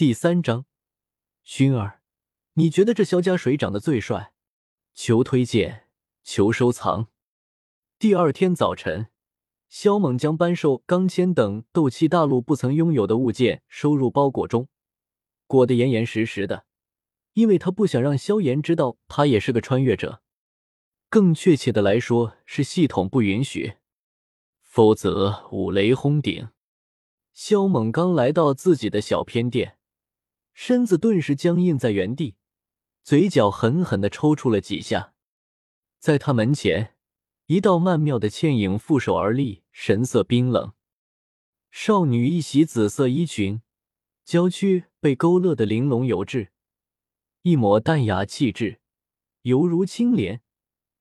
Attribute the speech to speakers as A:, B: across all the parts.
A: 第三章，熏儿，你觉得这萧家谁长得最帅？求推荐，求收藏。第二天早晨，萧猛将斑兽、钢钎等斗气大陆不曾拥有的物件收入包裹中，裹得严严实实的，因为他不想让萧炎知道他也是个穿越者。更确切的来说，是系统不允许，否则五雷轰顶。萧猛刚来到自己的小偏殿。身子顿时僵硬在原地，嘴角狠狠的抽搐了几下。在他门前，一道曼妙的倩影负手而立，神色冰冷。少女一袭紫色衣裙，娇躯被勾勒的玲珑有致，一抹淡雅气质，犹如青莲。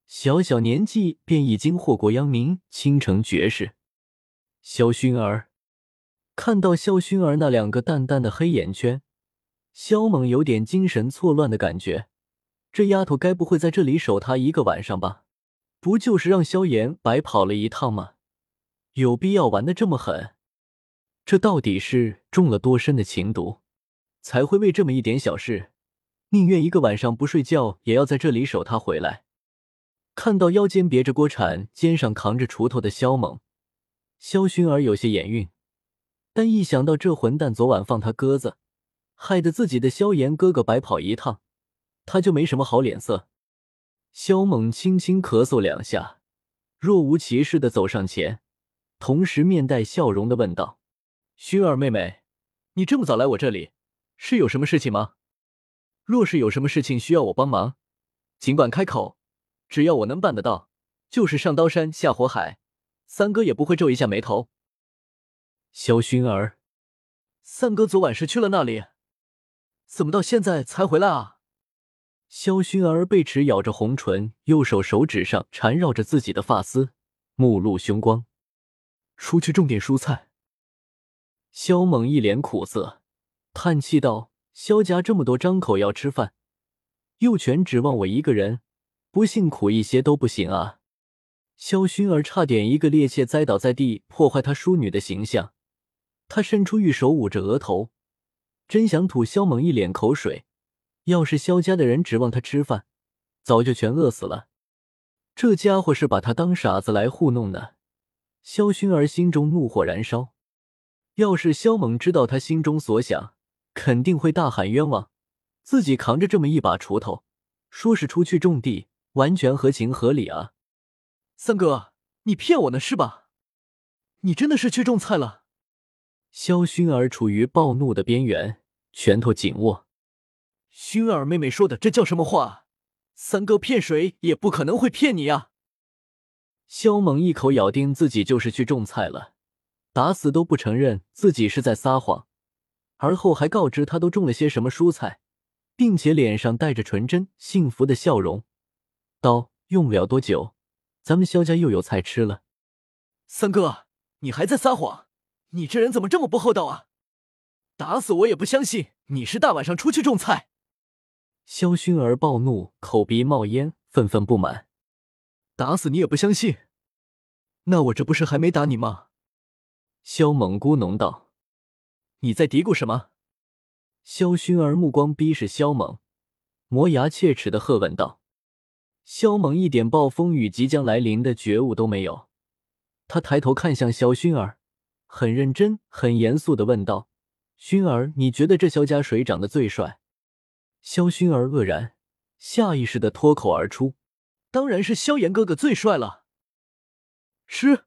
A: 小小年纪便已经祸国殃民，倾城绝世。萧薰儿看到萧薰儿那两个淡淡的黑眼圈。萧猛有点精神错乱的感觉，这丫头该不会在这里守他一个晚上吧？不就是让萧炎白跑了一趟吗？有必要玩的这么狠？这到底是中了多深的情毒，才会为这么一点小事，宁愿一个晚上不睡觉也要在这里守他回来？看到腰间别着锅铲、肩上扛着锄头的萧猛，萧薰儿有些眼晕，但一想到这混蛋昨晚放他鸽子。害得自己的萧炎哥哥白跑一趟，他就没什么好脸色。萧猛轻轻咳嗽两下，若无其事的走上前，同时面带笑容的问道：“薰儿妹妹，你这么早来我这里，是有什么事情吗？若是有什么事情需要我帮忙，尽管开口，只要我能办得到，就是上刀山下火海，三哥也不会皱一下眉头。”萧薰儿，三哥昨晚是去了那里？怎么到现在才回来啊？萧薰儿贝齿咬着红唇，右手手指上缠绕着自己的发丝，目露凶光。出去种点蔬菜。萧猛一脸苦涩，叹气道：“萧家这么多张口要吃饭，又全指望我一个人，不辛苦一些都不行啊！”萧薰儿差点一个趔趄栽倒在地，破坏他淑女的形象。他伸出玉手捂着额头。真想吐萧猛一脸口水。要是萧家的人指望他吃饭，早就全饿死了。这家伙是把他当傻子来糊弄呢。萧薰儿心中怒火燃烧。要是萧猛知道他心中所想，肯定会大喊冤枉。自己扛着这么一把锄头，说是出去种地，完全合情合理啊。三哥，你骗我呢是吧？你真的是去种菜了？萧薰儿处于暴怒的边缘，拳头紧握。薰儿妹妹说的这叫什么话？三哥骗谁也不可能会骗你啊！萧猛一口咬定自己就是去种菜了，打死都不承认自己是在撒谎，而后还告知他都种了些什么蔬菜，并且脸上带着纯真幸福的笑容，道：“用不了多久，咱们萧家又有菜吃了。”三哥，你还在撒谎！你这人怎么这么不厚道啊！打死我也不相信你是大晚上出去种菜。萧薰儿暴怒，口鼻冒烟，愤愤不满。打死你也不相信？那我这不是还没打你吗？萧猛咕哝道：“你在嘀咕什么？”萧薰儿目光逼视萧猛，磨牙切齿的喝问道：“萧猛一点暴风雨即将来临的觉悟都没有，他抬头看向萧薰儿。”很认真、很严肃的问道：“熏儿，你觉得这萧家谁长得最帅？”萧薰儿愕然，下意识的脱口而出：“当然是萧炎哥哥最帅了。”是。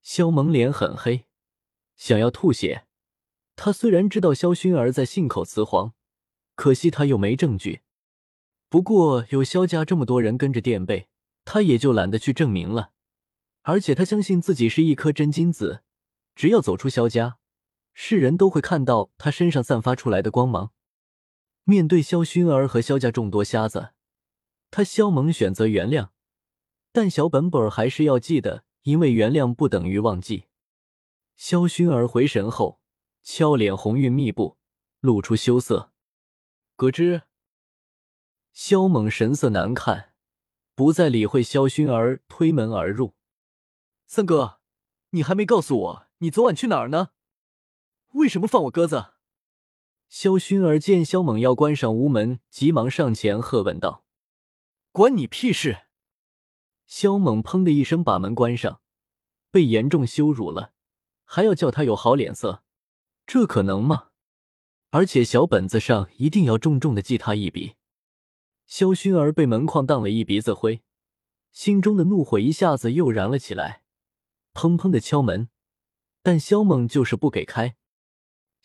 A: 萧萌脸很黑，想要吐血。他虽然知道萧薰儿在信口雌黄，可惜他又没证据。不过有萧家这么多人跟着垫背，他也就懒得去证明了。而且他相信自己是一颗真金子。只要走出萧家，世人都会看到他身上散发出来的光芒。面对萧薰儿和萧家众多瞎子，他萧猛选择原谅，但小本本还是要记得，因为原谅不等于忘记。萧薰儿回神后，俏脸红晕密布，露出羞涩。咯吱。萧猛神色难看，不再理会萧薰儿，推门而入。三哥，你还没告诉我。你昨晚去哪儿呢？为什么放我鸽子？萧薰儿见萧猛要关上屋门，急忙上前喝问道：“
B: 关你屁事！”
A: 萧猛砰的一声把门关上，被严重羞辱了，还要叫他有好脸色，这可能吗？而且小本子上一定要重重的记他一笔。萧薰儿被门框荡了一鼻子灰，心中的怒火一下子又燃了起来，砰砰的敲门，但萧猛就是不给开。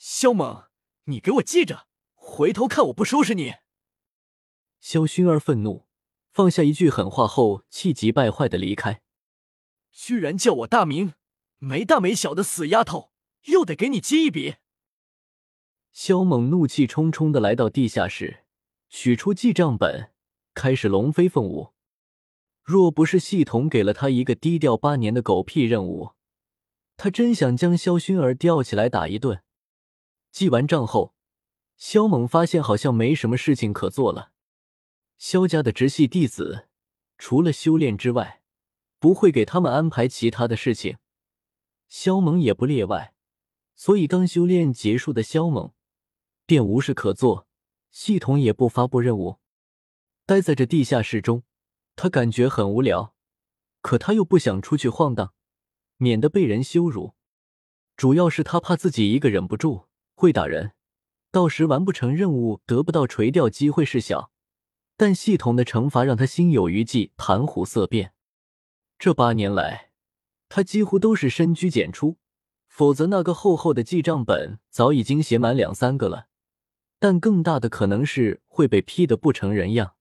B: 萧猛，你给我记着，回头看我不收拾你！
A: 萧薰儿愤怒。放下一句狠话后，气急败坏的离开。
B: 居然叫我大名，没大没小的死丫头，又得给你记一笔。
A: 萧猛怒气冲冲的来到地下室，取出记账本，开始龙飞凤舞。若不是系统给了他一个低调八年的狗屁任务，他真想将萧薰儿吊起来打一顿。记完账后，萧猛发现好像没什么事情可做了。萧家的直系弟子，除了修炼之外，不会给他们安排其他的事情。萧猛也不例外，所以刚修炼结束的萧猛便无事可做，系统也不发布任务。待在这地下室中，他感觉很无聊，可他又不想出去晃荡，免得被人羞辱。主要是他怕自己一个忍不住会打人，到时完不成任务，得不到垂钓机会是小。但系统的惩罚让他心有余悸，谈虎色变。这八年来，他几乎都是深居简出，否则那个厚厚的记账本早已经写满两三个了。但更大的可能是会被批得不成人样。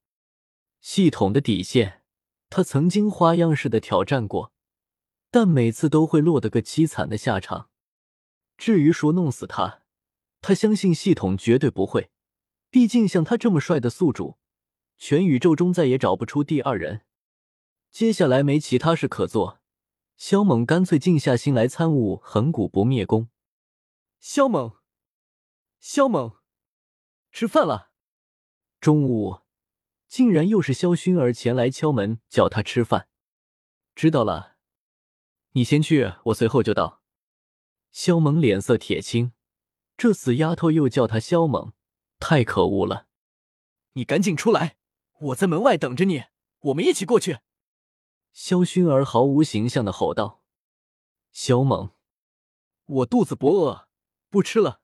A: 系统的底线，他曾经花样式的挑战过，但每次都会落得个凄惨的下场。至于说弄死他，他相信系统绝对不会，毕竟像他这么帅的宿主。全宇宙中再也找不出第二人。接下来没其他事可做，萧猛干脆静下心来参悟恒古不灭功。
B: 萧猛，萧猛，吃饭了。
A: 中午，竟然又是萧薰儿前来敲门叫他吃饭。知道了，你先去，我随后就到。萧猛脸色铁青，这死丫头又叫他萧猛，太可恶了！
B: 你赶紧出来！我在门外等着你，我们一起过去。”
A: 萧薰儿毫无形象的吼道。“萧猛，
B: 我肚子不饿，不吃了。”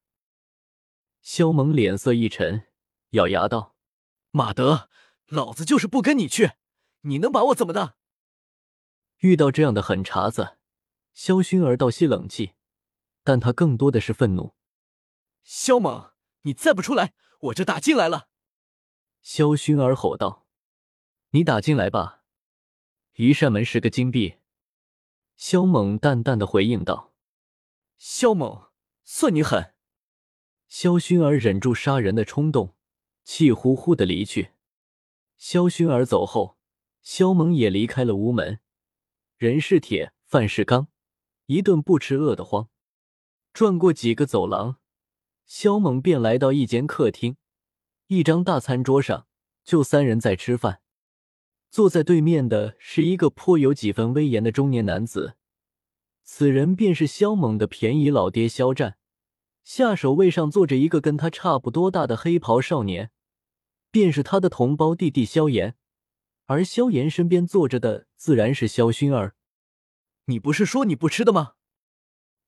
A: 萧猛脸色一沉，咬牙道：“
B: 马德，老子就是不跟你去，你能把我怎么的？”
A: 遇到这样的狠茬子，萧薰儿倒吸冷气，但他更多的是愤怒。
B: “萧猛，你再不出来，我就打进来了。”
A: 萧薰儿吼道：“你打进来吧，一扇门十个金币。”萧猛淡淡的回应道：“
B: 萧猛，算你狠。”
A: 萧薰儿忍住杀人的冲动，气呼呼的离去。萧薰儿走后，萧猛也离开了屋门。人是铁，饭是钢，一顿不吃饿得慌。转过几个走廊，萧猛便来到一间客厅。一张大餐桌上，就三人在吃饭。坐在对面的是一个颇有几分威严的中年男子，此人便是萧猛的便宜老爹萧战。下手位上坐着一个跟他差不多大的黑袍少年，便是他的同胞弟弟萧炎。而萧炎身边坐着的自然是萧薰儿。
B: 你不是说你不吃的吗？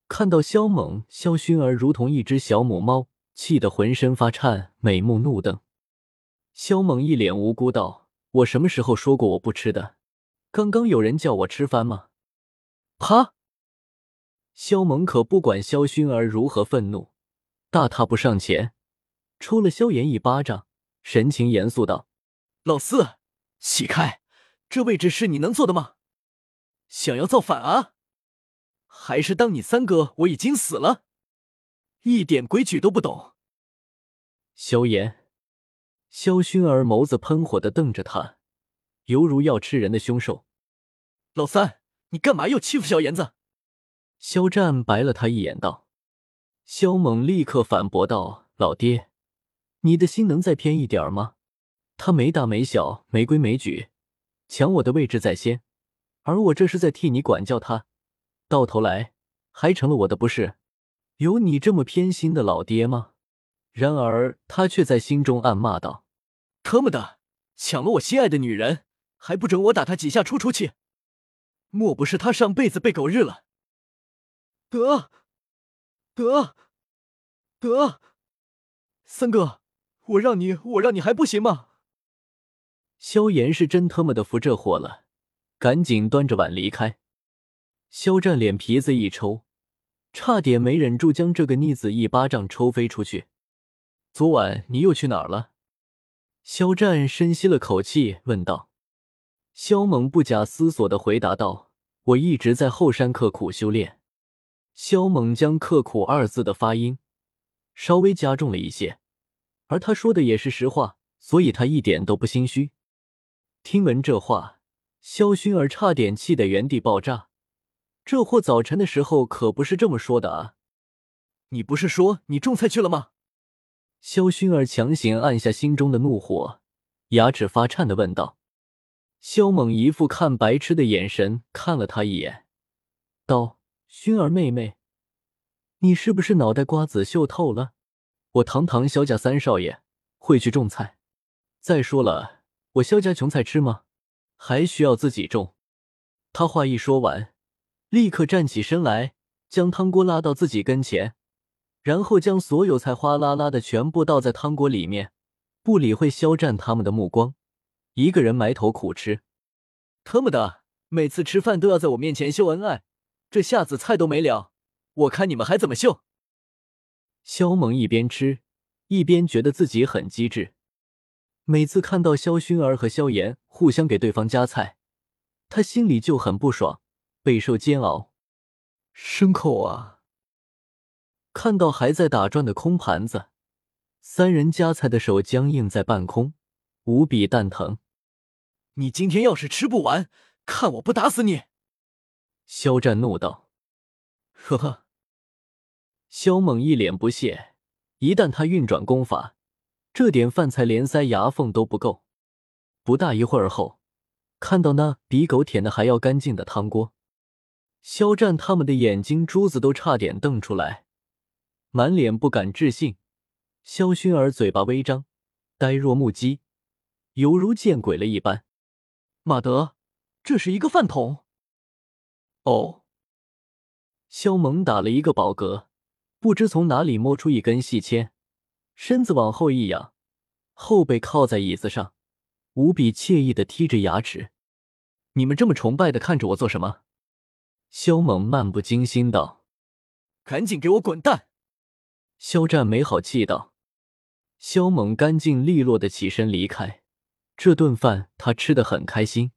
A: 看到萧猛，萧薰儿如同一只小母猫。气得浑身发颤，美目怒瞪。萧猛一脸无辜道：“我什么时候说过我不吃的？刚刚有人叫我吃饭吗？”啪！萧猛可不管萧薰儿如何愤怒，大踏步上前，抽了萧炎一巴掌，神情严肃道：“
B: 老四，起开！这位置是你能坐的吗？想要造反啊？还是当你三哥我已经死了？”一点规矩都不懂，
A: 萧炎、萧薰儿眸子喷火的瞪着他，犹如要吃人的凶兽。
B: 老三，你干嘛又欺负小炎子？
A: 肖战白了他一眼，道。萧猛立刻反驳道：“老爹，你的心能再偏一点吗？他没大没小，没规没矩，抢我的位置在先，而我这是在替你管教他，到头来还成了我的不是。”有你这么偏心的老爹吗？然而他却在心中暗骂道：“
B: 特么的，抢了我心爱的女人，还不准我打他几下出出气？莫不是他上辈子被狗日了？”得，得，得，三哥，我让你，我让你还不行吗？
A: 萧炎是真他妈的服这货了，赶紧端着碗离开。肖战脸皮子一抽，差点没忍住将这个逆子一巴掌抽飞出去。昨晚你又去哪儿了？肖战深吸了口气问道。肖猛不假思索的回答道：“我一直在后山刻苦修炼。”肖猛将“刻苦”二字的发音稍微加重了一些，而他说的也是实话，所以他一点都不心虚。听闻这话，萧薰儿差点气得原地爆炸。这货早晨的时候可不是这么说的啊！
B: 你不是说你种菜去了吗？
A: 萧薰儿强行按下心中的怒火，牙齿发颤的问道。萧猛一副看白痴的眼神看了他一眼，道：“薰儿妹妹，你是不是脑袋瓜子锈透了？我堂堂萧家三少爷会去种菜？再说了，我萧家穷菜吃吗？还需要自己种？”他话一说完。立刻站起身来，将汤锅拉到自己跟前，然后将所有菜哗啦啦的全部倒在汤锅里面，不理会肖战他们的目光，一个人埋头苦吃。
B: 特么的，每次吃饭都要在我面前秀恩爱，这下子菜都没了，我看你们还怎么秀？
A: 肖萌一边吃，一边觉得自己很机智。每次看到肖薰儿和萧炎互相给对方夹菜，他心里就很不爽。备受煎熬，
B: 牲口啊！
A: 看到还在打转的空盘子，三人夹菜的手僵硬在半空，无比蛋疼。
B: 你今天要是吃不完，看我不打死你！
A: 肖战怒道。
B: 呵呵，
A: 肖猛一脸不屑。一旦他运转功法，这点饭菜连塞牙缝都不够。不大一会儿后，看到那比狗舔的还要干净的汤锅。肖战他们的眼睛珠子都差点瞪出来，满脸不敢置信。肖薰儿嘴巴微张，呆若木鸡，犹如见鬼了一般。
B: 马德，这是一个饭桶。
A: 哦。肖猛打了一个饱嗝，不知从哪里摸出一根细签，身子往后一仰，后背靠在椅子上，无比惬意的剔着牙齿。你们这么崇拜的看着我做什么？萧猛漫不经心道：“
B: 赶紧给我滚蛋！”
A: 肖战没好气道。萧猛干净利落的起身离开。这顿饭他吃的很开心。